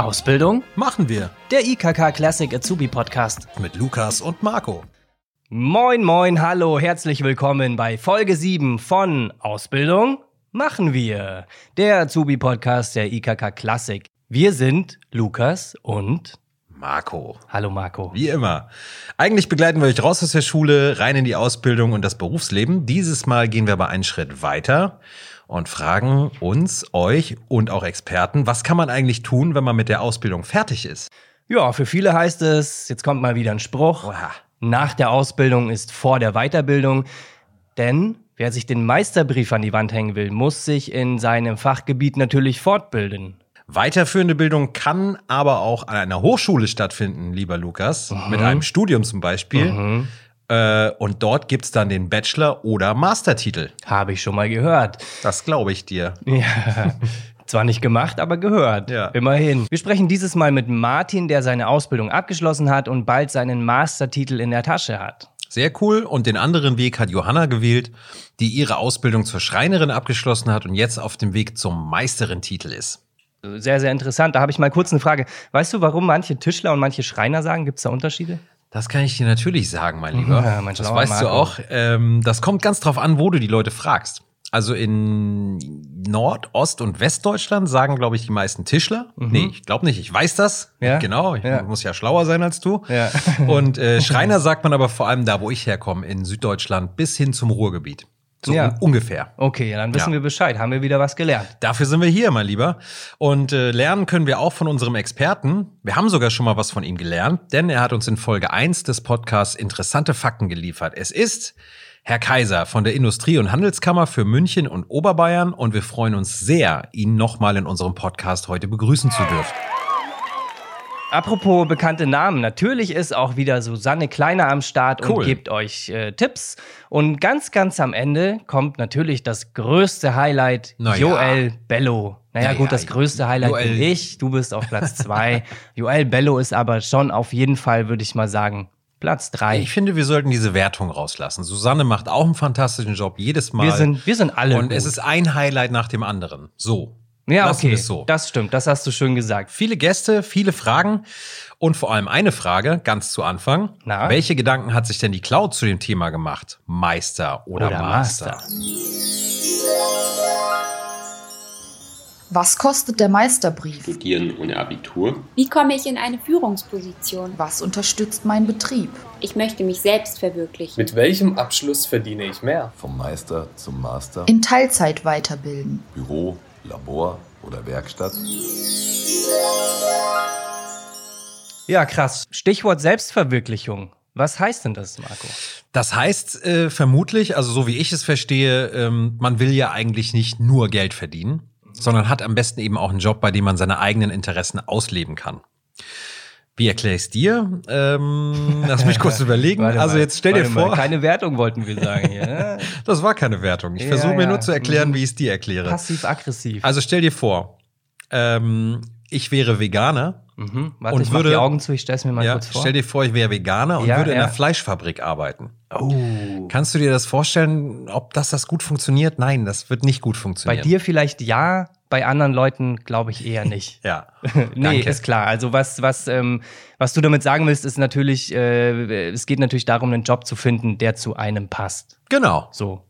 Ausbildung machen wir Der IKK Classic Azubi Podcast. mit Lukas und Marco. Moin, moin, hallo, herzlich willkommen bei Folge 7 von Ausbildung machen wir. Der Azubi Podcast der IKK Classic. Wir sind Lukas und Marco. Hallo Marco. Wie immer. Eigentlich begleiten wir euch raus aus der Schule, rein in die Ausbildung und das Berufsleben. Dieses Mal gehen wir aber einen Schritt weiter und fragen uns, euch und auch Experten, was kann man eigentlich tun, wenn man mit der Ausbildung fertig ist? Ja, für viele heißt es, jetzt kommt mal wieder ein Spruch. Oha. Nach der Ausbildung ist vor der Weiterbildung. Denn wer sich den Meisterbrief an die Wand hängen will, muss sich in seinem Fachgebiet natürlich fortbilden. Weiterführende Bildung kann aber auch an einer Hochschule stattfinden, lieber Lukas, mit einem Studium zum Beispiel. Äh, und dort gibt's dann den Bachelor- oder Mastertitel. Habe ich schon mal gehört. Das glaube ich dir. Ja. Zwar nicht gemacht, aber gehört. Ja. Immerhin. Wir sprechen dieses Mal mit Martin, der seine Ausbildung abgeschlossen hat und bald seinen Mastertitel in der Tasche hat. Sehr cool. Und den anderen Weg hat Johanna gewählt, die ihre Ausbildung zur Schreinerin abgeschlossen hat und jetzt auf dem Weg zum Meisterin-Titel ist. Sehr, sehr interessant. Da habe ich mal kurz eine Frage. Weißt du, warum manche Tischler und manche Schreiner sagen? Gibt es da Unterschiede? Das kann ich dir natürlich sagen, mein Lieber. Ja, mein das weißt du Marco. auch. Ähm, das kommt ganz drauf an, wo du die Leute fragst. Also in Nord-, Ost- und Westdeutschland sagen, glaube ich, die meisten Tischler. Nee, ich glaube nicht. Ich weiß das. Mhm. Ja? Genau. Ich Ja. muss ja schlauer sein als du. Ja. Und äh, Schreiner sagt man aber vor allem da, wo ich herkomme, in Süddeutschland bis hin zum Ruhrgebiet. So Ja. un ungefähr. Okay, dann wissen Ja. wir Bescheid. Haben wir wieder was gelernt. Dafür sind wir hier, mein Lieber. Und äh, lernen können wir auch von unserem Experten. Wir haben sogar schon mal was von ihm gelernt, denn er hat uns in Folge 1 des Podcasts interessante Fakten geliefert. Es ist Herr Kaiser von der Industrie- und Handelskammer für München und Oberbayern und wir freuen uns sehr, ihn nochmal in unserem Podcast heute begrüßen zu dürfen. Apropos bekannte Namen, natürlich ist auch wieder Susanne Kleiner am Start und Cool. gibt euch äh, Tipps. Und ganz, ganz am Ende kommt natürlich das größte Highlight, Na ja. Joel Bello. Naja, Ja, gut, das größte Highlight Joel. bin ich. Du bist auf Platz zwei. Joel Bello ist aber schon auf jeden Fall, würde ich mal sagen, Platz drei. Ich finde, wir sollten diese Wertung rauslassen. Susanne macht auch einen fantastischen Job jedes Mal. wir, sind, wir sind alle. und gut. es ist ein Highlight nach dem anderen. So. Ja, Lassen okay. so. Das stimmt, das hast du schön gesagt. Viele Gäste, viele Fragen und vor allem eine Frage ganz zu Anfang. Na? Welche Gedanken hat sich denn die Cloud zu dem Thema gemacht? Meister oder, Oder Master? Master. Was kostet der Meisterbrief? Studieren ohne Abitur. Wie komme ich in eine Führungsposition? Was unterstützt mein Betrieb? Ich möchte mich selbst verwirklichen. Mit welchem Abschluss verdiene ich mehr? Vom Meister zum Master, In Teilzeit weiterbilden. Büro, Labor oder Werkstatt. Ja, krass. Stichwort Selbstverwirklichung. Was heißt denn das, Marco? Das heißt äh, vermutlich, also so wie ich es verstehe, ähm, man will ja eigentlich nicht nur Geld verdienen, sondern hat am besten eben auch einen Job, bei dem man seine eigenen Interessen ausleben kann. Wie erkläre ich es dir? Ähm, lass mich kurz überlegen. Also mal, jetzt stell dir warte mal, vor, Keine Wertung wollten wir sagen hier. ne? das war keine Wertung. Ich Ja, versuche mir ja. nur zu erklären, Mhm. wie ich es dir erkläre. Passiv-aggressiv. Also stell dir vor, ähm, ich wäre Veganer. mhm. Warte, und ich würde- die Augen zu, ich stell's mir mal Ja, kurz vor. stell dir vor, ich wäre Veganer und Ja, würde in einer Fleischfabrik arbeiten. oh. Kannst du dir das vorstellen, ob das das gut funktioniert? Nein, das wird nicht gut Bei funktionieren. dir vielleicht ja, bei anderen Leuten glaube ich eher nicht. Ja. nee, Danke. ist klar. Also was, was, ähm, was du damit sagen willst, ist natürlich, äh, es geht natürlich darum, einen Job zu finden, der zu einem passt. Genau. So.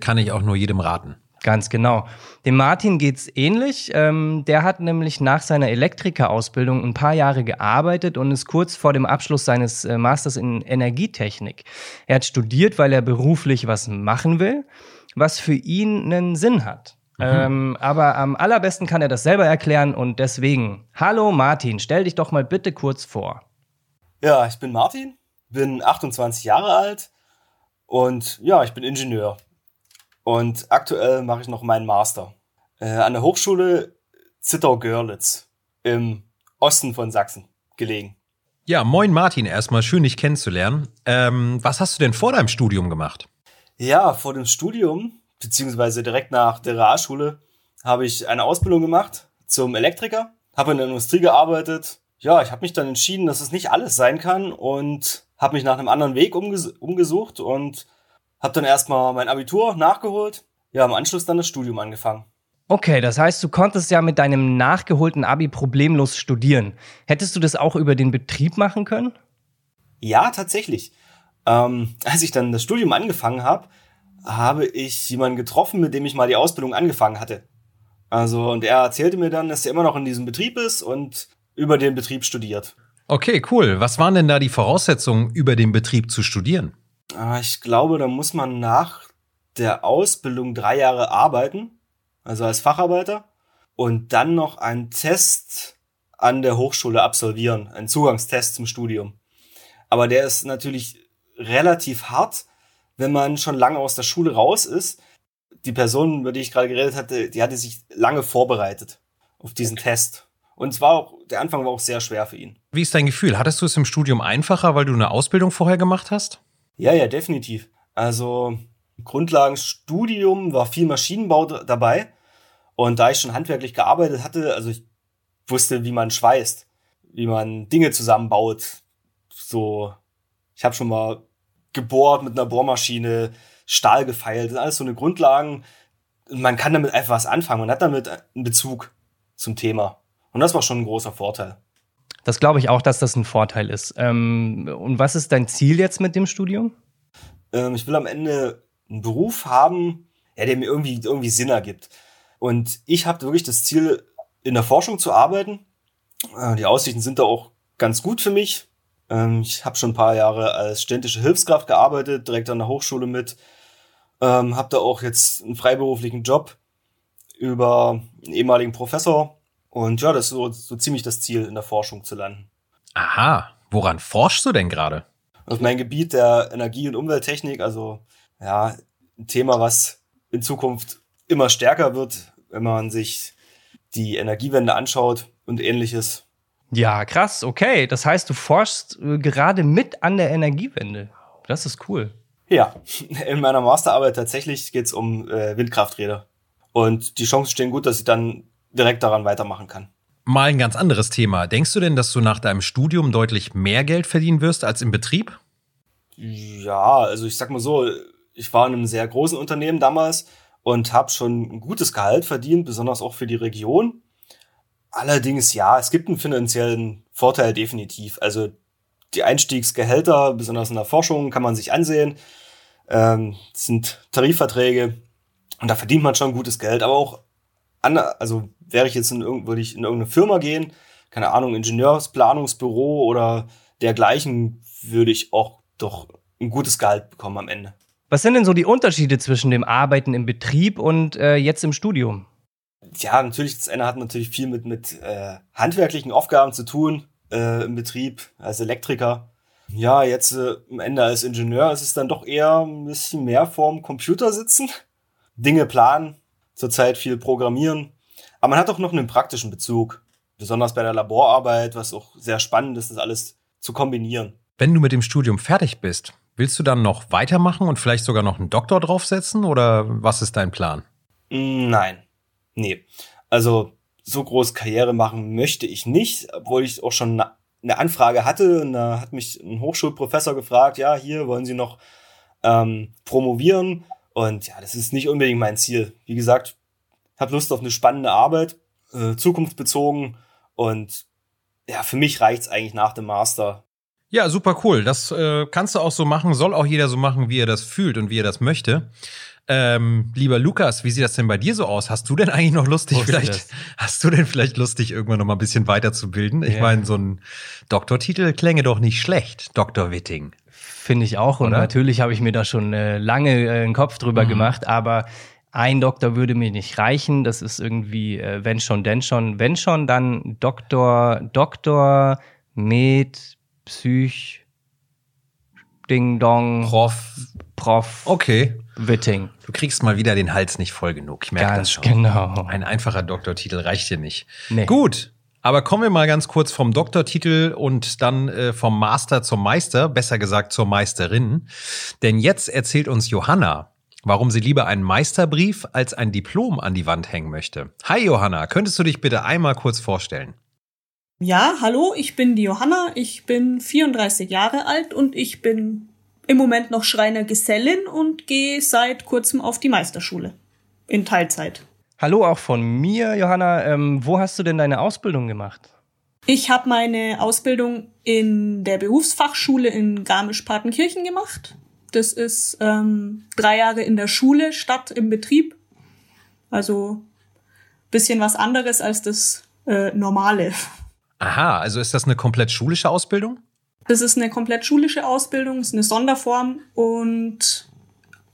Kann ich auch nur jedem raten. Ganz genau. Dem Martin geht's ähnlich. Ähm, der hat nämlich nach seiner Elektrikerausbildung ein paar Jahre gearbeitet und ist kurz vor dem Abschluss seines äh, Masters in Energietechnik. Er hat studiert, weil er beruflich was machen will, was für ihn einen Sinn hat. Ähm, aber am allerbesten kann er das selber erklären und deswegen, hallo Martin, stell dich doch mal bitte kurz vor. Ja, ich bin Martin, bin 28 Jahre alt und ja, ich bin Ingenieur. Und aktuell mache ich noch meinen Master äh, an der Hochschule Zittau-Görlitz im Osten von Sachsen gelegen. Ja, moin Martin, erstmal schön dich kennenzulernen. Ähm, was hast du denn vor deinem Studium gemacht? Ja, vor dem Studium, beziehungsweise direkt nach der Realschule, habe ich eine Ausbildung gemacht zum Elektriker, habe in der Industrie gearbeitet. Ja, ich habe mich dann entschieden, dass es nicht alles sein kann und habe mich nach einem anderen Weg umges umgesucht und habe dann erstmal mein Abitur nachgeholt. Ja, im Anschluss dann das Studium angefangen. Okay, das heißt, du konntest ja mit deinem nachgeholten Abi problemlos studieren. Hättest du das auch über den Betrieb machen können? Ja, tatsächlich. Ähm, als ich dann das Studium angefangen habe, habe ich jemanden getroffen, mit dem ich mal die Ausbildung angefangen hatte. Also, und er erzählte mir dann, dass er immer noch in diesem Betrieb ist und über den Betrieb studiert. Okay, cool. Was waren denn da die Voraussetzungen, über den Betrieb zu studieren? Ah, Ich glaube, da muss man nach der Ausbildung drei Jahre arbeiten, also als Facharbeiter, und dann noch einen Test an der Hochschule absolvieren, einen Zugangstest zum Studium. Aber der ist natürlich relativ hart, wenn man schon lange aus der Schule raus ist. Die Person, über die ich gerade geredet hatte, die hatte sich lange vorbereitet auf diesen Test. Und es war auch, der Anfang war auch sehr schwer für ihn. Wie ist dein Gefühl? Hattest du es im Studium einfacher, weil du eine Ausbildung vorher gemacht hast? Ja, ja, definitiv. Also Grundlagenstudium war viel Maschinenbau dabei. Und da ich schon handwerklich gearbeitet hatte, also ich wusste, wie man schweißt, wie man Dinge zusammenbaut. So, ich habe schon mal gebohrt mit einer Bohrmaschine, Stahl gefeilt, das sind alles so eine Grundlagen. Und man kann damit einfach was anfangen. Man hat damit einen Bezug zum Thema. Und das war schon ein großer Vorteil. Das glaube ich auch, dass das ein Vorteil ist. Ähm, und was ist dein Ziel jetzt mit dem Studium? Ähm, ich will am Ende einen Beruf haben, ja, der mir irgendwie, irgendwie Sinn ergibt. Und ich habe wirklich das Ziel, in der Forschung zu arbeiten. Äh, die Aussichten sind da auch ganz gut für mich. Ähm, ich habe schon ein paar Jahre als studentische Hilfskraft gearbeitet, direkt an der Hochschule mit. Ähm, habe da auch jetzt einen freiberuflichen Job über einen ehemaligen Professor. Und ja, das ist so, so ziemlich das Ziel, in der Forschung zu landen. Aha. Woran forschst du denn gerade? auf mein Gebiet der Energie- und Umwelttechnik, also ja, ein Thema, was in Zukunft immer stärker wird, wenn man sich die Energiewende anschaut und ähnliches. Ja, krass, okay. Das heißt, du forschst äh, gerade mit an der Energiewende. Das ist cool. Ja, in meiner Masterarbeit tatsächlich geht es um äh, Windkrafträder. Und die Chancen stehen gut, dass ich dann direkt daran weitermachen kann. Mal ein ganz anderes Thema. Denkst du denn, dass du nach deinem Studium deutlich mehr Geld verdienen wirst als im Betrieb? Ja, also ich sag mal so, ich war in einem sehr großen Unternehmen damals und habe schon ein gutes Gehalt verdient, besonders auch für die Region. Allerdings ja, es gibt einen finanziellen Vorteil definitiv. Also die Einstiegsgehälter, besonders in der Forschung, kann man sich ansehen. Ähm, sind Tarifverträge und da verdient man schon gutes Geld. Aber auch, an, also wäre ich jetzt in, würde ich in irgendeine Firma gehen, keine Ahnung, Ingenieursplanungsbüro oder dergleichen, würde ich auch doch ein gutes Gehalt bekommen am Ende. Was sind denn so die Unterschiede zwischen dem Arbeiten im Betrieb und äh, jetzt im Studium? Ja, natürlich, das eine hat natürlich viel mit, mit äh, handwerklichen Aufgaben zu tun äh, im Betrieb als Elektriker. Ja, jetzt äh, am Ende als Ingenieur ist es dann doch eher ein bisschen mehr vorm Computer sitzen, Dinge planen, zurzeit viel programmieren. Aber man hat auch noch einen praktischen Bezug, besonders bei der Laborarbeit, was auch sehr spannend ist, das alles zu kombinieren. Wenn du mit dem Studium fertig bist, willst du dann noch weitermachen und vielleicht sogar noch einen Doktor draufsetzen oder was ist dein Plan? Nein. Nee. Also so groß Karriere machen möchte ich nicht, obwohl ich auch schon eine Anfrage hatte und da hat mich ein Hochschulprofessor gefragt, ja, hier wollen Sie noch ähm, promovieren und ja, das ist nicht unbedingt mein Ziel. Wie gesagt, habe Lust auf eine spannende Arbeit, äh, zukunftsbezogen und ja, für mich reicht's eigentlich nach dem Master. Ja, super cool. Das äh, kannst du auch so machen, soll auch jeder so machen, wie er das fühlt und wie er das möchte. Ähm, lieber Lukas, wie sieht das denn bei dir so aus? Hast du denn eigentlich noch Lust, dich Wusste vielleicht, das. hast du denn vielleicht Lust, dich irgendwann noch mal ein bisschen weiterzubilden? Ich Ja. meine, so ein Doktortitel klänge doch nicht schlecht, Dr. Witting. Finde ich auch. Und Oder? natürlich habe ich mir da schon äh, lange äh, einen Kopf drüber Mhm. gemacht, aber ein Doktor würde mir nicht reichen. Das ist irgendwie, äh, wenn schon, denn schon. Wenn schon, dann Doktor, Doktor, Med, Psych, Ding Dong, Prof. Prof, Okay. Witting. Du kriegst mal wieder den Hals nicht voll genug. Ich merke das schon. genau. Ein einfacher Doktortitel reicht dir nicht. Nee. Gut. Aber kommen wir mal ganz kurz vom Doktortitel und dann äh, vom Master zum Meister, besser gesagt zur Meisterin. Denn jetzt erzählt uns Johanna, warum sie lieber einen Meisterbrief als ein Diplom an die Wand hängen möchte. Hi Johanna, könntest du dich bitte einmal kurz vorstellen? Ja, hallo, ich bin die Johanna, ich bin 34 Jahre alt und ich bin im Moment noch Schreinergesellin und gehe seit kurzem auf die Meisterschule. In Teilzeit. Hallo auch von mir, Johanna. Ähm, wo hast du denn deine Ausbildung gemacht? Ich habe meine Ausbildung in der Berufsfachschule in Garmisch-Partenkirchen gemacht. Das ist ähm, drei Jahre in der Schule statt im Betrieb. Also bisschen was anderes als das äh, normale. Aha, also ist das eine komplett schulische Ausbildung? Das ist eine komplett schulische Ausbildung, ist eine Sonderform und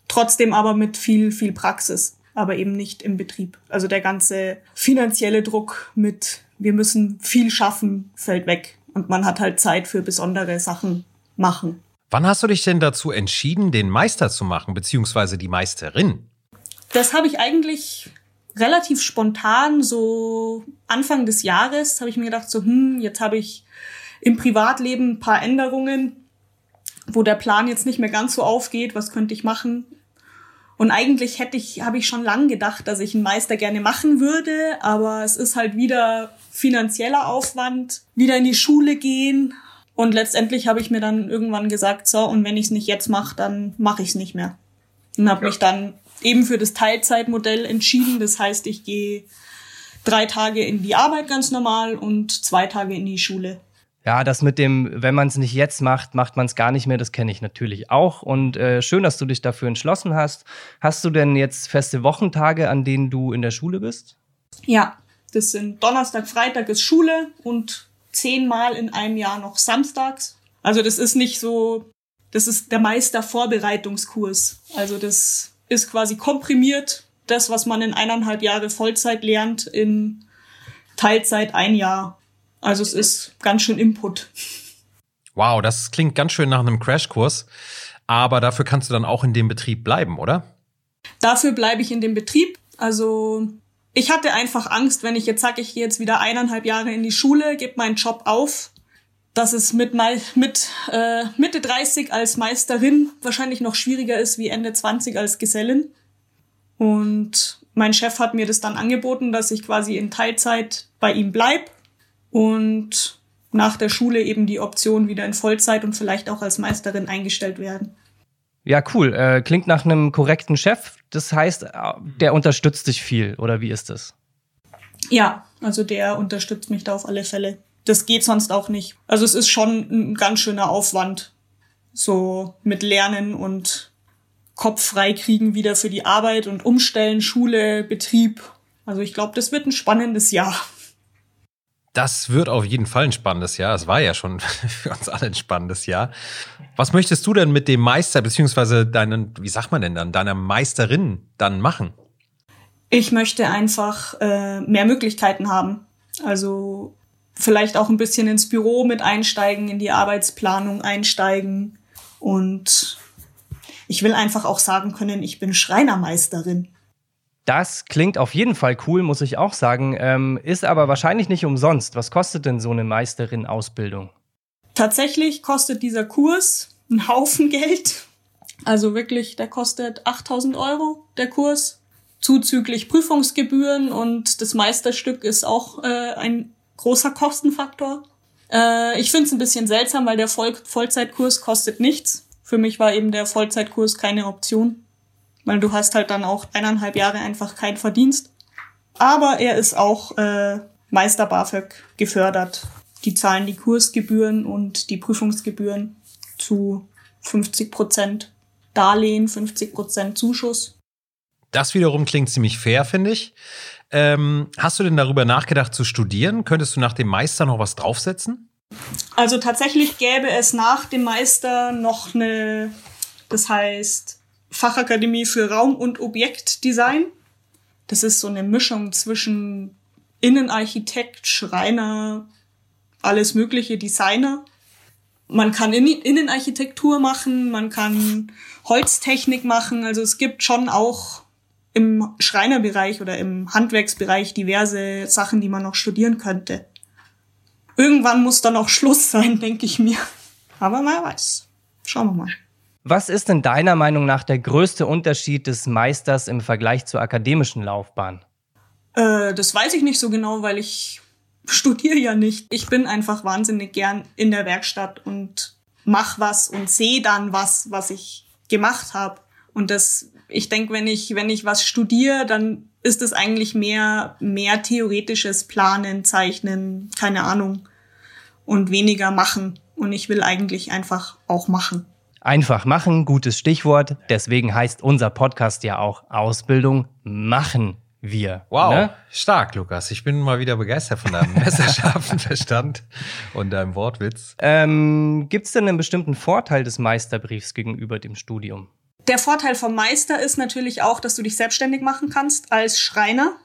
trotzdem aber mit viel, viel Praxis, aber eben nicht im Betrieb. Also der ganze finanzielle Druck mit, wir müssen viel schaffen, fällt weg. Und man hat halt Zeit für besondere Sachen machen. Wann hast du dich denn dazu entschieden, den Meister zu machen, beziehungsweise die Meisterin? Das habe ich eigentlich relativ spontan, so Anfang des Jahres, habe ich mir gedacht, so, hm, jetzt habe ich im Privatleben ein paar Änderungen, wo der Plan jetzt nicht mehr ganz so aufgeht, was könnte ich machen? Und eigentlich hätte ich, habe ich schon lange gedacht, dass ich einen Meister gerne machen würde, aber es ist halt wieder finanzieller Aufwand, wieder in die Schule gehen. Und letztendlich habe ich mir dann irgendwann gesagt, so, und wenn ich es nicht jetzt mache, dann mache ich es nicht mehr. Und habe ja. mich dann eben für das Teilzeitmodell entschieden. Das heißt, ich gehe drei Tage in die Arbeit ganz normal und zwei Tage in die Schule. Ja, das mit dem, wenn man es nicht jetzt macht, macht man es gar nicht mehr, das kenne ich natürlich auch. Und äh, schön, dass du dich dafür entschlossen hast. Hast du denn jetzt feste Wochentage, an denen du in der Schule bist? Ja, das sind Donnerstag, Freitag ist Schule und zehnmal in einem Jahr noch samstags. Also das ist nicht so, das ist der Meistervorbereitungskurs. Also das ist quasi komprimiert das, was man in eineinhalb Jahre Vollzeit lernt, in Teilzeit ein Jahr. Also es ist ganz schön Input. Wow, das klingt ganz schön nach einem Crashkurs. Aber dafür kannst du dann auch in dem Betrieb bleiben, oder? Dafür bleibe ich in dem Betrieb. Also ich hatte einfach Angst, wenn ich jetzt sage, ich gehe jetzt wieder eineinhalb Jahre in die Schule, gebe meinen Job auf, dass es mit, mit äh, Mitte 30 als Meisterin wahrscheinlich noch schwieriger ist wie Ende 20 als Gesellin. Und mein Chef hat mir das dann angeboten, dass ich quasi in Teilzeit bei ihm bleib und nach der Schule eben die Option wieder in Vollzeit und vielleicht auch als Meisterin eingestellt werden. Ja, cool. Äh, klingt nach einem korrekten Chef. Das heißt, äh, der unterstützt dich viel, oder wie ist das? Ja, also der unterstützt mich da auf alle Fälle das geht sonst auch nicht. Also es ist schon ein ganz schöner Aufwand, so mit Lernen und Kopf frei kriegen wieder für die Arbeit und umstellen, Schule, Betrieb. Also ich glaube, das wird ein spannendes Jahr. Das wird auf jeden Fall ein spannendes Jahr. Es war ja schon für uns alle ein spannendes Jahr. Was möchtest du denn mit dem Meister, beziehungsweise deinen, wie sagt man denn dann, deiner Meisterin dann machen? Ich möchte einfach äh, mehr Möglichkeiten haben. Also vielleicht auch ein bisschen ins Büro mit einsteigen, in die Arbeitsplanung einsteigen. Und ich will einfach auch sagen können, ich bin Schreinermeisterin. Das klingt auf jeden Fall cool, muss ich auch sagen, ähm, ist aber wahrscheinlich nicht umsonst. Was kostet denn so eine Meisterin-Ausbildung? Tatsächlich kostet dieser Kurs einen Haufen Geld. Also wirklich, der kostet 8000 Euro, der Kurs, zuzüglich Prüfungsgebühren und das Meisterstück ist auch äh, ein großer Kostenfaktor. Äh, ich finde es ein bisschen seltsam, weil der Voll Vollzeitkurs kostet nichts. Für mich war eben der Vollzeitkurs keine Option, weil du hast halt dann auch eineinhalb Jahre einfach keinen Verdienst. Aber er ist auch äh, Meister BAföG gefördert. Die zahlen die Kursgebühren und die Prüfungsgebühren zu 50 Prozent Darlehen, 50 Prozent Zuschuss. Das wiederum klingt ziemlich fair, finde ich. Ähm, hast du denn darüber nachgedacht zu studieren? Könntest du nach dem Meister noch was draufsetzen? Also tatsächlich gäbe es nach dem Meister noch eine, das heißt Fachakademie für Raum- und Objektdesign. Das ist so eine Mischung zwischen Innenarchitekt, Schreiner, alles mögliche Designer. Man kann Innenarchitektur machen, man kann Holztechnik machen. Also es gibt schon auch im Schreinerbereich oder im Handwerksbereich diverse Sachen, die man noch studieren könnte. Irgendwann muss dann auch Schluss sein, denke ich mir. Aber wer weiß. Schauen wir mal. Was ist denn deiner Meinung nach der größte Unterschied des Meisters im Vergleich zur akademischen Laufbahn? Äh, das weiß ich nicht so genau, weil ich studiere ja nicht. Ich bin einfach wahnsinnig gern in der Werkstatt und mach was und sehe dann was, was ich gemacht habe. Und das ich denke, wenn ich, wenn ich was studiere, dann ist es eigentlich mehr, mehr theoretisches Planen, Zeichnen, keine Ahnung. Und weniger machen. Und ich will eigentlich einfach auch machen. Einfach machen, gutes Stichwort. Deswegen heißt unser Podcast ja auch Ausbildung machen wir. Wow, Ne? stark, Lukas. Ich bin mal wieder begeistert von deinem messerscharfen Verstand und deinem Wortwitz. Ähm, Gibt es denn einen bestimmten Vorteil des Meisterbriefs gegenüber dem Studium? Der Vorteil vom Meister ist natürlich auch, dass du dich selbstständig machen kannst als Schreiner.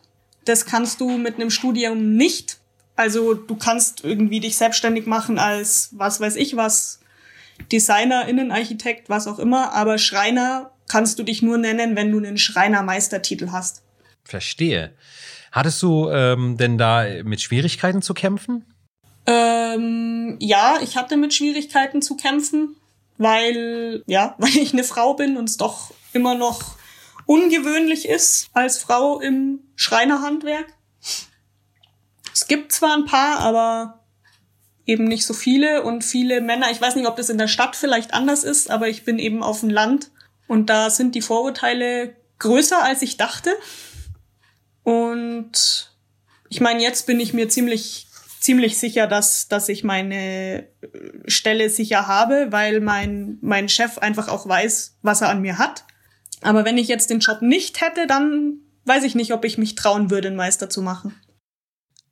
Das kannst du mit einem Studium nicht. Also du kannst irgendwie dich selbstständig machen als was weiß ich was, Designer, Innenarchitekt, was auch immer. Aber Schreiner kannst du dich nur nennen, wenn du einen Schreinermeistertitel hast. Verstehe. Hattest du ähm, denn da mit Schwierigkeiten zu kämpfen? Ähm, ja, ich hatte mit Schwierigkeiten zu kämpfen, weil, ja, weil ich eine Frau bin und es doch immer noch ungewöhnlich ist als Frau im Schreinerhandwerk. Es gibt zwar ein paar, aber eben nicht so viele und viele Männer. Ich weiß nicht, ob das in der Stadt vielleicht anders ist, aber ich bin eben auf dem Land und da sind die Vorurteile größer, als ich dachte. Und ich meine, jetzt bin ich mir ziemlich ziemlich sicher, dass, dass ich meine äh, Stelle sicher habe, weil mein, mein Chef einfach auch weiß, was er an mir hat. Aber wenn ich jetzt den Job nicht hätte, dann weiß ich nicht, ob ich mich trauen würde, einen Meister zu machen.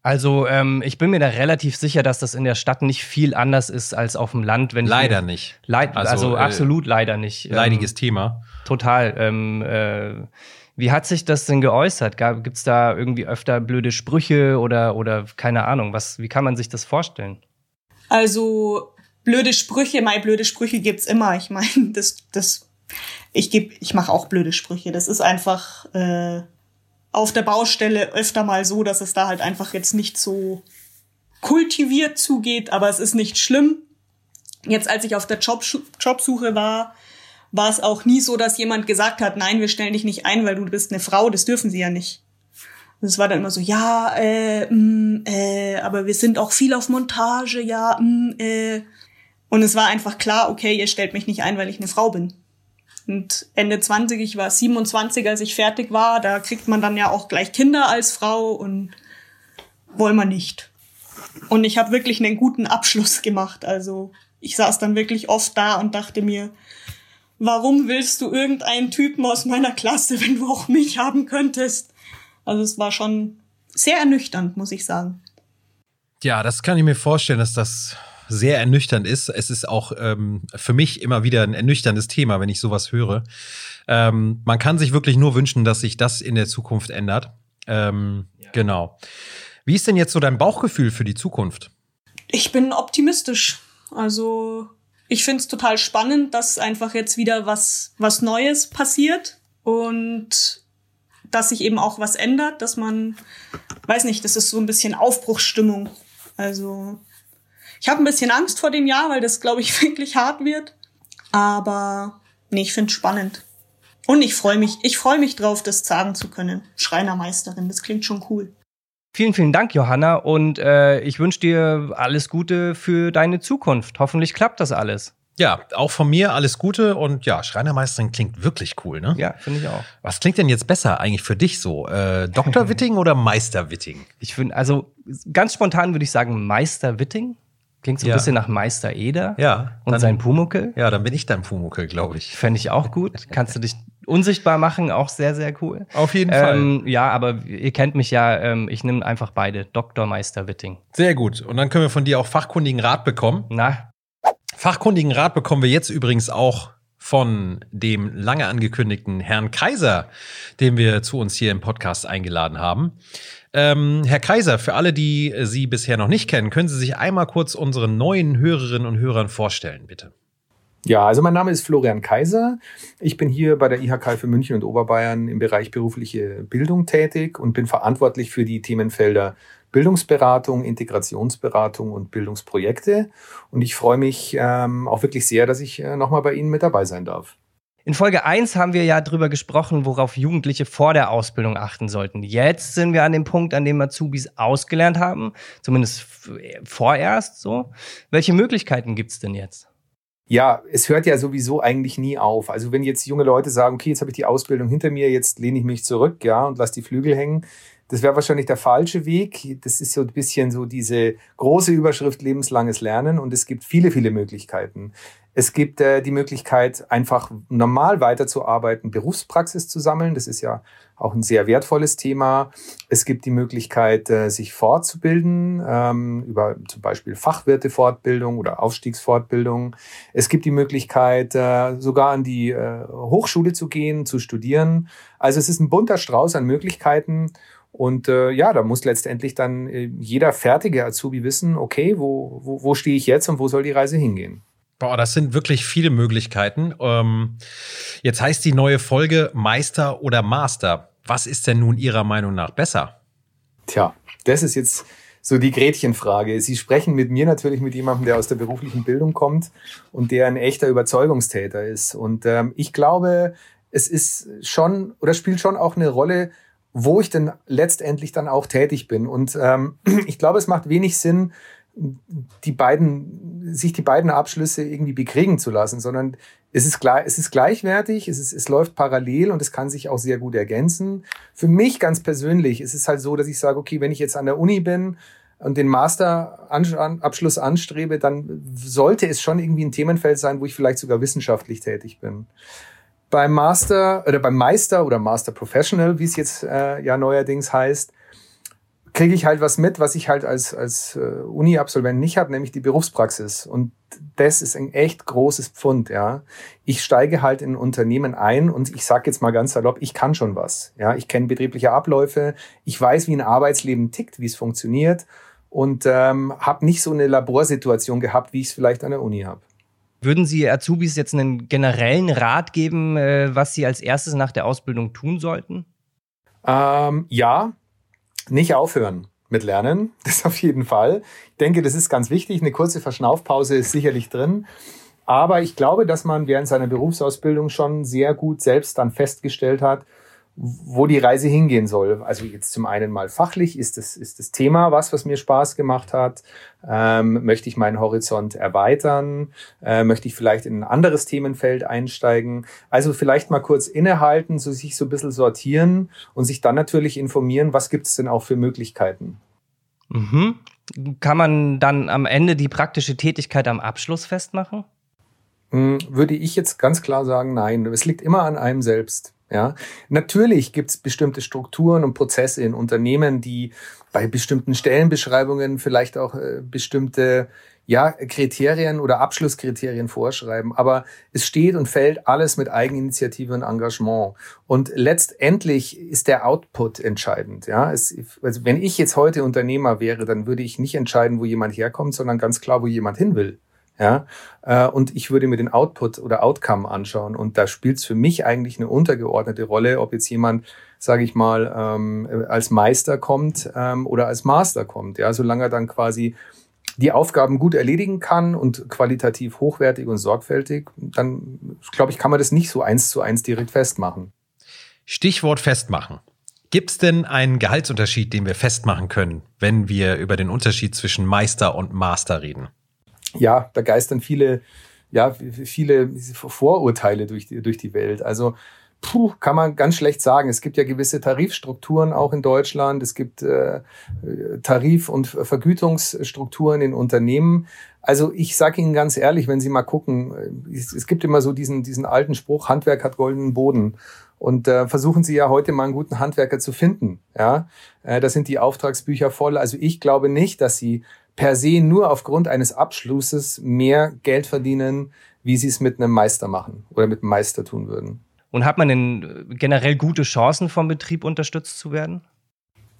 Also ähm, ich bin mir da relativ sicher, dass das in der Stadt nicht viel anders ist als auf dem Land. Wenn ich Leider mir- nicht. Leid, also Also, äh, absolut leider nicht. Ähm, Leidiges Thema. Total. Ähm, äh, wie hat sich das denn geäußert? Gibt es da irgendwie öfter blöde Sprüche oder, oder keine Ahnung? Was, wie kann man sich das vorstellen? Also blöde Sprüche, mein blöde Sprüche gibt's immer. Ich meine, das, das, ich geb, ich mache auch blöde Sprüche. Das ist einfach äh, auf der Baustelle öfter mal so, dass es da halt einfach jetzt nicht so kultiviert zugeht, aber es ist nicht schlimm. Jetzt, als ich auf der Job, Jobsuche war, war es auch nie so, dass jemand gesagt hat, nein, wir stellen dich nicht ein, weil du bist eine Frau, das dürfen sie ja nicht. Es war dann immer so, ja, äh, mh, äh, aber wir sind auch viel auf Montage, ja, mh, äh. Und es war einfach klar, okay, ihr stellt mich nicht ein, weil ich eine Frau bin. Und Ende 20, ich war 27, als ich fertig war, da kriegt man dann ja auch gleich Kinder als Frau und wollen wir nicht. Und ich habe wirklich einen guten Abschluss gemacht. Also ich saß dann wirklich oft da und dachte mir, warum willst du irgendeinen Typen aus meiner Klasse, wenn du auch mich haben könntest? Also es war schon sehr ernüchternd, muss ich sagen. Ja, das kann ich mir vorstellen, dass das sehr ernüchternd ist. Es ist auch ähm, für mich immer wieder ein ernüchterndes Thema, wenn ich sowas höre. Ähm, man kann sich wirklich nur wünschen, dass sich das in der Zukunft ändert. Ähm, Genau. Wie ist denn jetzt so dein Bauchgefühl für die Zukunft? Ich bin optimistisch. Also ich find's total spannend, dass einfach jetzt wieder was, was Neues passiert und dass sich eben auch was ändert, dass man, weiß nicht, das ist so ein bisschen Aufbruchsstimmung. Also ich habe ein bisschen Angst vor dem Jahr, weil das, glaube ich, wirklich hart wird. Aber nee, ich find's spannend. Und ich freue mich, ich freue mich drauf, das sagen zu können. Schreinermeisterin, das klingt schon cool. Vielen, vielen Dank, Johanna. Und äh, ich wünsche dir alles Gute für deine Zukunft. Hoffentlich klappt das alles. Ja, auch von mir alles Gute und ja, Schreinermeisterin klingt wirklich cool, ne? Ja, finde ich auch. Was klingt denn jetzt besser eigentlich für dich so? Äh, Dr. Witting oder Meister Witting? Ich finde, also ganz spontan würde ich sagen Meister Witting. Klingt so ein Ja. bisschen nach Meister Eder. Ja. Und dann- sein Pumuckel. Ja, dann bin ich dein Pumuckel, glaube ich. Fände ich auch gut. Kannst du dich unsichtbar machen, auch sehr, sehr cool. Auf jeden Ähm, ja, aber ihr kennt mich ja, ähm, ich nehme einfach beide. Dr. Meister Witting. Sehr gut. Und dann können wir von dir auch fachkundigen Rat bekommen. Na, Fachkundigen Rat bekommen wir jetzt übrigens auch von dem lange angekündigten Herrn Kaiser, den wir zu uns hier im Podcast eingeladen haben. Ähm, Herr Kaiser, für alle, die Sie bisher noch nicht kennen, können Sie sich einmal kurz unseren neuen Hörerinnen und Hörern vorstellen, bitte. Ja, also mein Name ist Florian Kaiser. Ich bin hier bei der IHK für München und Oberbayern im Bereich berufliche Bildung tätig und bin verantwortlich für die Themenfelder Bildungsberatung, Integrationsberatung und Bildungsprojekte. Und ich freue mich ähm, auch wirklich sehr, dass ich äh, nochmal bei Ihnen mit dabei sein darf. In Folge 1 haben wir ja drüber gesprochen, worauf Jugendliche vor der Ausbildung achten sollten. Jetzt sind wir an dem Punkt, an dem Azubis ausgelernt haben, zumindest vorerst so. Welche Möglichkeiten gibt's denn jetzt? Ja, es hört ja sowieso eigentlich nie auf. Also wenn jetzt junge Leute sagen, okay, jetzt habe ich die Ausbildung hinter mir, jetzt lehne ich mich zurück, ja, und lasse die Flügel hängen, das wäre wahrscheinlich der falsche Weg. Das ist so ein bisschen so diese große Überschrift lebenslanges Lernen und es gibt viele, viele Möglichkeiten. Es gibt äh, die Möglichkeit, einfach normal weiterzuarbeiten, Berufspraxis zu sammeln. Das ist ja auch ein sehr wertvolles Thema. Es gibt die Möglichkeit, äh, sich fortzubilden, ähm, über zum Beispiel Fachwirtefortbildung oder Aufstiegsfortbildung. Es gibt die Möglichkeit, äh, sogar an die äh, Hochschule zu gehen, zu studieren. Also es ist ein bunter Strauß an Möglichkeiten. Und äh, ja, da muss letztendlich dann äh, jeder fertige Azubi wissen, okay, wo, wo, wo stehe ich jetzt und wo soll die Reise hingehen? Boah, das sind wirklich viele Möglichkeiten. Ähm, jetzt heißt die neue Folge Meister oder Master. Was ist denn nun Ihrer Meinung nach besser? Tja, das ist jetzt so die Gretchenfrage. Sie sprechen mit mir natürlich mit jemandem, der aus der beruflichen Bildung kommt und der ein echter Überzeugungstäter ist. Und ähm, ich glaube, es ist schon oder spielt schon auch eine Rolle, wo ich denn letztendlich dann auch tätig bin. Und ähm, ich glaube, es macht wenig Sinn, die beiden, sich die beiden Abschlüsse irgendwie bekriegen zu lassen, sondern es ist, gleich, es ist gleichwertig, es, ist, es läuft parallel und es kann sich auch sehr gut ergänzen. Für mich ganz persönlich ist es halt so, dass ich sage, okay, wenn ich jetzt an der Uni bin und den Masterabschluss anstrebe, dann sollte es schon irgendwie ein Themenfeld sein, wo ich vielleicht sogar wissenschaftlich tätig bin. Beim Master oder beim Meister oder Master Professional, wie es jetzt äh, ja neuerdings heißt, kriege ich halt was mit, was ich halt als, als äh, Uni-Absolvent nicht habe, nämlich die Berufspraxis. Und das ist ein echt großes Pfund, ja. Ich steige halt in Unternehmen ein und ich sage jetzt mal ganz salopp, ich kann schon was. Ja, ich kenne betriebliche Abläufe, ich weiß, wie ein Arbeitsleben tickt, wie es funktioniert und ähm, habe nicht so eine Laborsituation gehabt, wie ich es vielleicht an der Uni habe. Würden Sie Azubis jetzt einen generellen Rat geben, äh, was sie als erstes nach der Ausbildung tun sollten? Ähm, ja, nicht aufhören mit Lernen, das auf jeden Fall. Ich denke, das ist ganz wichtig. Eine kurze Verschnaufpause ist sicherlich drin. Aber ich glaube, dass man während seiner Berufsausbildung schon sehr gut selbst dann festgestellt hat, wo die Reise hingehen soll. Also jetzt zum einen mal fachlich ist das, ist das Thema was, was mir Spaß gemacht hat. Ähm, möchte ich meinen Horizont erweitern? Äh, möchte ich vielleicht in ein anderes Themenfeld einsteigen? Also vielleicht mal kurz innehalten, so sich so ein bisschen sortieren und sich dann natürlich informieren, was gibt es denn auch für Möglichkeiten. Mhm. Kann man dann am Ende die praktische Tätigkeit am Abschluss festmachen? Hm, würde ich jetzt ganz klar sagen, nein. Es liegt immer an einem selbst. Ja, natürlich gibt es bestimmte Strukturen und Prozesse in Unternehmen, die bei bestimmten Stellenbeschreibungen vielleicht auch äh, bestimmte ja, Kriterien oder Abschlusskriterien vorschreiben. Aber es steht und fällt alles mit Eigeninitiative und Engagement. Und letztendlich ist der Output entscheidend. Ja, es, also wenn ich jetzt heute Unternehmer wäre, dann würde ich nicht entscheiden, wo jemand herkommt, sondern ganz klar, wo jemand hin will. Ja, äh, und ich würde mir den Output oder Outcome anschauen. Und da spielt es für mich eigentlich eine untergeordnete Rolle, ob jetzt jemand, sage ich mal, ähm, als Meister kommt ähm, oder als Master kommt. Ja, solange er dann quasi die Aufgaben gut erledigen kann und qualitativ hochwertig und sorgfältig, dann glaube ich, kann man das nicht so eins zu eins direkt festmachen. Stichwort festmachen. Gibt es denn einen Gehaltsunterschied, den wir festmachen können, wenn wir über den Unterschied zwischen Meister und Master reden? Ja, da geistern viele, ja, viele Vorurteile durch die, durch die Welt. Also, puh, kann man ganz schlecht sagen. Es gibt ja gewisse Tarifstrukturen auch in Deutschland. Es gibt äh, Tarif- und Vergütungsstrukturen in Unternehmen. Also ich sage Ihnen ganz ehrlich, wenn Sie mal gucken, es, es, gibt immer so diesen, diesen alten Spruch, Handwerk hat goldenen Boden. Und äh, versuchen Sie ja heute mal einen guten Handwerker zu finden. Ja, äh, da sind die Auftragsbücher voll. Also ich glaube nicht, dass Sie per se nur aufgrund eines Abschlusses mehr Geld verdienen, wie sie es mit einem Meister machen oder mit einem Meister tun würden. Und hat man denn generell gute Chancen vom Betrieb unterstützt zu werden?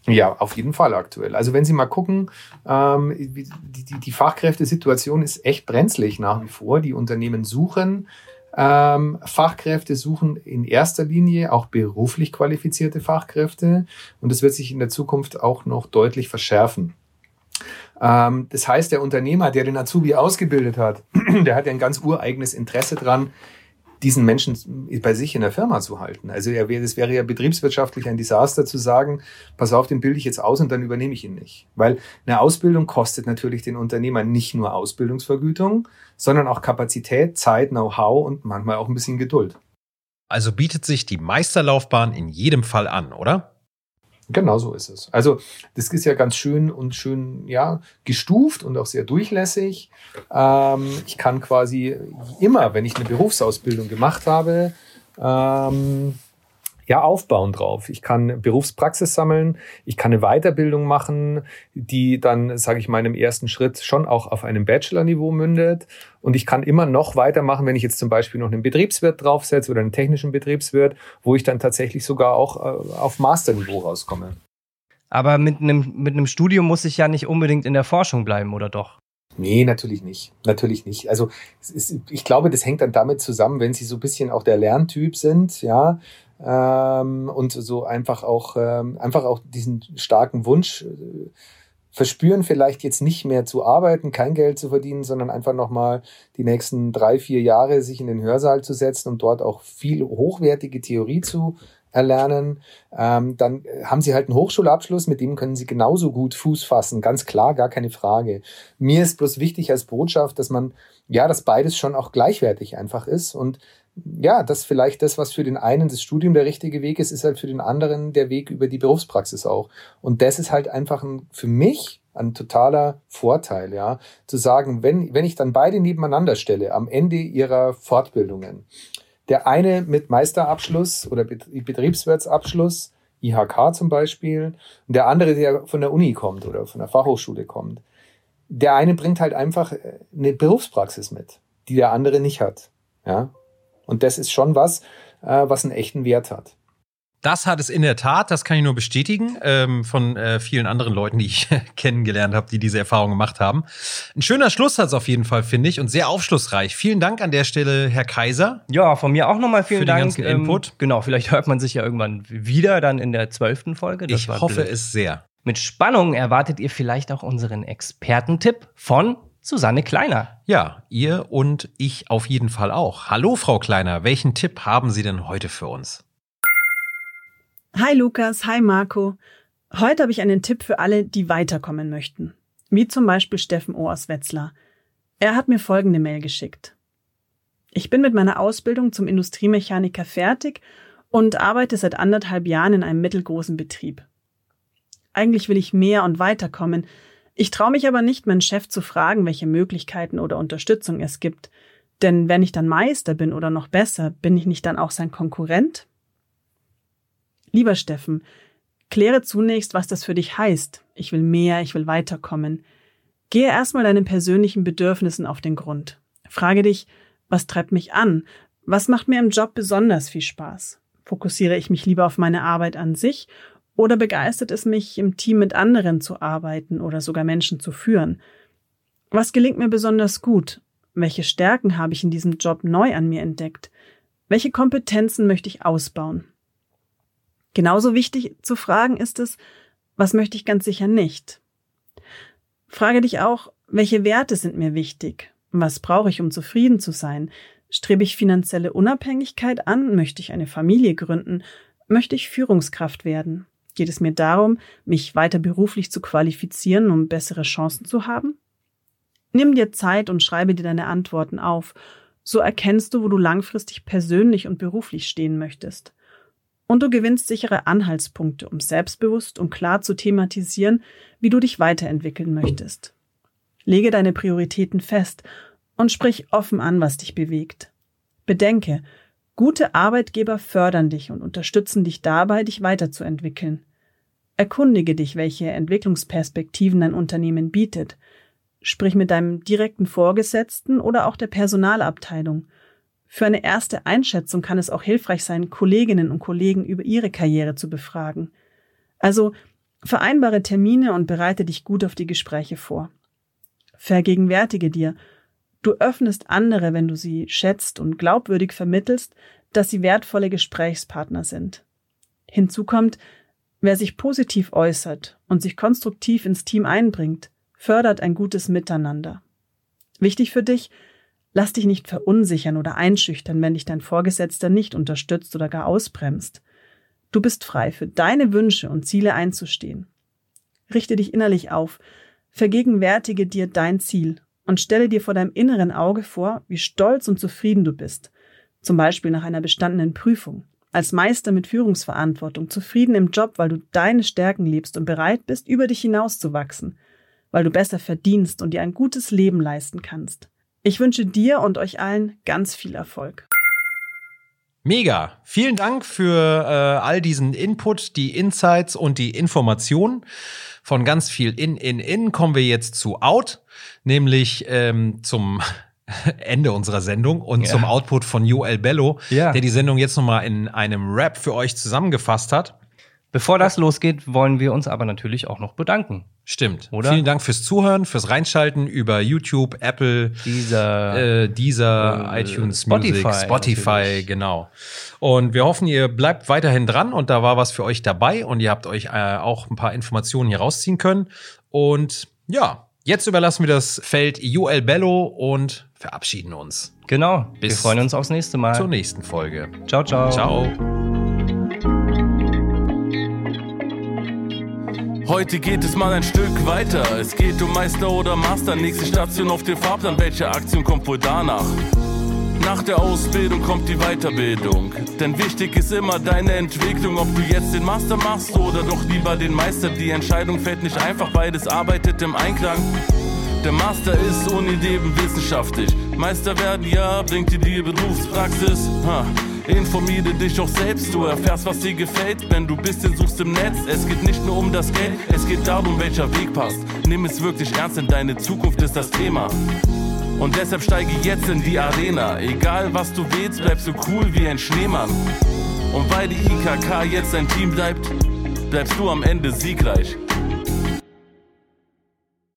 Ja, auf jeden Fall aktuell. Also wenn Sie mal gucken, ähm, die, die, die Fachkräftesituation ist echt brenzlig nach wie vor. Die Unternehmen suchen ähm, Fachkräfte, suchen in erster Linie auch beruflich qualifizierte Fachkräfte. Und das wird sich in der Zukunft auch noch deutlich verschärfen. Ähm, das heißt, der Unternehmer, der den Azubi ausgebildet hat, der hat ja ein ganz ureigenes Interesse dran, diesen Menschen bei sich in der Firma zu halten. Also er wäre, es wäre ja betriebswirtschaftlich ein Desaster zu sagen, pass auf, den bilde ich jetzt aus und dann übernehme ich ihn nicht. Weil eine Ausbildung kostet natürlich den Unternehmer nicht nur Ausbildungsvergütung, sondern auch Kapazität, Zeit, Know-how und manchmal auch ein bisschen Geduld. Also bietet sich die Meisterlaufbahn in jedem Fall an, oder? Genau so ist es. Also das ist ja ganz schön und schön ja gestuft und auch sehr durchlässig. Ähm, ich kann quasi immer, wenn ich eine Berufsausbildung gemacht habe, ähm, ja, aufbauen drauf. Ich kann Berufspraxis sammeln, ich kann eine Weiterbildung machen, die dann, sage ich mal, im ersten Schritt schon auch auf einem Bachelor-Niveau mündet. Und ich kann immer noch weitermachen, wenn ich jetzt zum Beispiel noch einen Betriebswirt draufsetze oder einen technischen Betriebswirt, wo ich dann tatsächlich sogar auch äh, auf Masterniveau rauskomme. Aber mit einem, mit einem Studium muss ich ja nicht unbedingt in der Forschung bleiben, oder doch? Nee, natürlich nicht. Natürlich nicht. Also ist, ich glaube, das hängt dann damit zusammen, wenn Sie so ein bisschen auch der Lerntyp sind, ja, ähm, und so einfach auch, ähm, einfach auch diesen starken Wunsch äh, verspüren, vielleicht jetzt nicht mehr zu arbeiten, kein Geld zu verdienen, sondern einfach nochmal die nächsten drei, vier Jahre sich in den Hörsaal zu setzen und dort auch viel hochwertige Theorie zu erlernen. Ähm, dann haben sie halt einen Hochschulabschluss, mit dem können sie genauso gut Fuß fassen, ganz klar, gar keine Frage. Mir ist bloß wichtig als Botschaft, dass man, ja, dass beides schon auch gleichwertig einfach ist und ja, dass vielleicht das, was für den einen das Studium der richtige Weg ist, ist halt für den anderen der Weg über die Berufspraxis auch. Und das ist halt einfach ein, für mich ein totaler Vorteil, ja, zu sagen, wenn, wenn ich dann beide nebeneinander stelle, am Ende ihrer Fortbildungen, der eine mit Meisterabschluss oder Betriebswirtsabschluss, IHK zum Beispiel, und der andere, der von der Uni kommt oder von der Fachhochschule kommt. Der eine bringt halt einfach äh, eine Berufspraxis mit, die der andere nicht hat. Ja, und das ist schon was, äh, was einen echten Wert hat. Das hat es in der Tat, das kann ich nur bestätigen, ähm, von äh, vielen anderen Leuten, die ich kennengelernt habe, die diese Erfahrung gemacht haben. Ein schöner Schlusssatz auf jeden Fall, finde ich, und sehr aufschlussreich. Vielen Dank an der Stelle, Herr Kaiser. Ja, von mir auch nochmal vielen für Dank. Den ganzen Ähm, Input. genau, vielleicht hört man sich ja irgendwann wieder dann in der zwölften Folge. Das ich war hoffe blöd. es sehr. Mit Spannung erwartet ihr vielleicht auch unseren Expertentipp von Susanne Kleiner. Ja, ihr und ich auf jeden Fall auch. Hallo, Frau Kleiner, welchen Tipp haben Sie denn heute für uns? Hi Lukas, hi Marco. Heute habe ich einen Tipp für alle, die weiterkommen möchten. Wie zum Beispiel Steffen O. aus Wetzlar. Er hat mir folgende Mail geschickt. Ich bin mit meiner Ausbildung zum Industriemechaniker fertig und arbeite seit anderthalb Jahren in einem mittelgroßen Betrieb. Eigentlich will ich mehr und weiterkommen. Ich traue mich aber nicht, meinen Chef zu fragen, welche Möglichkeiten oder Unterstützung es gibt. Denn wenn ich dann Meister bin oder noch besser, bin ich nicht dann auch sein Konkurrent? Lieber Steffen, kläre zunächst, was das für dich heißt. Ich will mehr, ich will weiterkommen. Gehe erstmal deinen persönlichen Bedürfnissen auf den Grund. Frage dich, was treibt mich an? Was macht mir im Job besonders viel Spaß? Fokussiere ich mich lieber auf meine Arbeit an sich oder begeistert es mich, im Team mit anderen zu arbeiten oder sogar Menschen zu führen? Was gelingt mir besonders gut? Welche Stärken habe ich in diesem Job neu an mir entdeckt? Welche Kompetenzen möchte ich ausbauen? Genauso wichtig zu fragen ist es, was möchte ich ganz sicher nicht? Frage dich auch, welche Werte sind mir wichtig? Was brauche ich, um zufrieden zu sein? Strebe ich finanzielle Unabhängigkeit an? Möchte ich eine Familie gründen? Möchte ich Führungskraft werden? Geht es mir darum, mich weiter beruflich zu qualifizieren, um bessere Chancen zu haben? Nimm dir Zeit und schreibe dir deine Antworten auf. So erkennst du, wo du langfristig persönlich und beruflich stehen möchtest. Und du gewinnst sichere Anhaltspunkte, um selbstbewusst und klar zu thematisieren, wie du dich weiterentwickeln möchtest. Lege deine Prioritäten fest und sprich offen an, was dich bewegt. Bedenke, gute Arbeitgeber fördern dich und unterstützen dich dabei, dich weiterzuentwickeln. Erkundige dich, welche Entwicklungsperspektiven dein Unternehmen bietet. Sprich mit deinem direkten Vorgesetzten oder auch der Personalabteilung. Für eine erste Einschätzung kann es auch hilfreich sein, Kolleginnen und Kollegen über ihre Karriere zu befragen. Also vereinbare Termine und bereite dich gut auf die Gespräche vor. Vergegenwärtige dir, du öffnest andere, wenn du sie schätzt und glaubwürdig vermittelst, dass sie wertvolle Gesprächspartner sind. Hinzu kommt, wer sich positiv äußert und sich konstruktiv ins Team einbringt, fördert ein gutes Miteinander. Wichtig für dich, Lass dich nicht verunsichern oder einschüchtern, wenn dich dein Vorgesetzter nicht unterstützt oder gar ausbremst. Du bist frei, für deine Wünsche und Ziele einzustehen. Richte dich innerlich auf, vergegenwärtige dir dein Ziel und stelle dir vor deinem inneren Auge vor, wie stolz und zufrieden du bist, zum Beispiel nach einer bestandenen Prüfung, als Meister mit Führungsverantwortung, zufrieden im Job, weil du deine Stärken liebst und bereit bist, über dich hinauszuwachsen, weil du besser verdienst und dir ein gutes Leben leisten kannst. Ich wünsche dir und euch allen ganz viel Erfolg. Mega. Vielen Dank für äh, all diesen Input, die Insights und die Informationen. Von ganz viel in, in, in kommen wir jetzt zu out, nämlich ähm, zum Ende unserer Sendung und ja. zum Output von Joel Bello, ja. der die Sendung jetzt nochmal in einem Rap für euch zusammengefasst hat. Bevor das losgeht, wollen wir uns aber natürlich auch noch bedanken. Stimmt. Oder? Vielen Dank fürs Zuhören, fürs Reinschalten über YouTube, Apple, dieser, äh, dieser äh, iTunes Spotify, Music, Spotify, genau. Und wir hoffen, ihr bleibt weiterhin dran und da war was für euch dabei und ihr habt euch äh, auch ein paar Informationen hier rausziehen können. Und ja, jetzt überlassen wir das Feld UL Bello und verabschieden uns. Genau. Bis wir freuen uns aufs nächste Mal. Zur nächsten Folge. Ciao, ciao. Ciao. Heute geht es mal ein Stück weiter. Es geht um Meister oder Master. Nächste Station auf dem Fahrplan. Welche Aktion kommt wohl danach? Nach der Ausbildung kommt die Weiterbildung. Denn wichtig ist immer deine Entwicklung, ob du jetzt den Master machst oder doch lieber den Meister. Die Entscheidung fällt nicht einfach, beides arbeitet im Einklang. Der Master ist ohne Leben wissenschaftlich. Meister werden, ja, bringt dir die Berufspraxis. Ha. Informiere dich auch selbst, du erfährst, was dir gefällt, wenn du bisschen suchst im Netz. Es geht nicht nur um das Geld, es geht darum, welcher Weg passt. Nimm es wirklich ernst, denn deine Zukunft ist das Thema. Und deshalb steige jetzt in die Arena. Egal was du wählst, bleibst du cool wie ein Schneemann. Und weil die IKK jetzt ein Team bleibt, bleibst du am Ende siegreich.